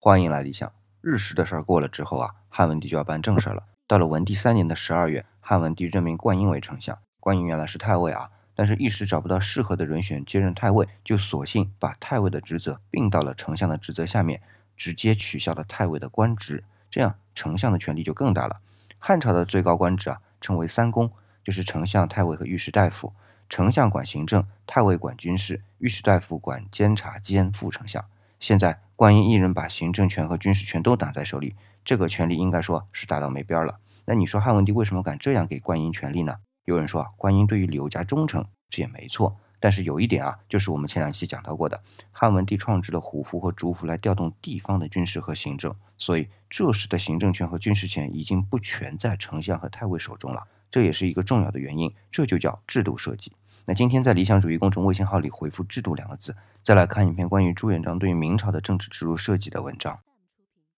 欢迎来理想。日食的事儿过了之后啊，汉文帝就要办正事儿了。到了文帝三年的十二月，汉文帝任命灌婴为丞相。灌婴原来是太尉啊，但是一时找不到适合的人选接任太尉，就索性把太尉的职责并到了丞相的职责下面，直接取消了太尉的官职。这样丞相的权力就更大了。汉朝的最高官职啊，称为三公，就是丞相、太尉和御史大夫。丞相管行政，太尉管军事，御史大夫管监察兼副丞相。现在灌婴一人把行政权和军事权都拿在手里，这个权力应该说是大到没边了。那你说汉文帝为什么敢这样给灌婴权力呢？有人说啊，灌婴对于刘家忠诚，这也没错。但是有一点啊，就是我们前两期讲到过的，汉文帝创制了虎符和竹符来调动地方的军事和行政，所以这时的行政权和军事权已经不全在丞相和太尉手中了。这也是一个重要的原因，这就叫制度设计。那今天在理想主义公众微信号里回复“制度”两个字，再来看一篇关于朱元璋对于明朝的政治制度设计的文章。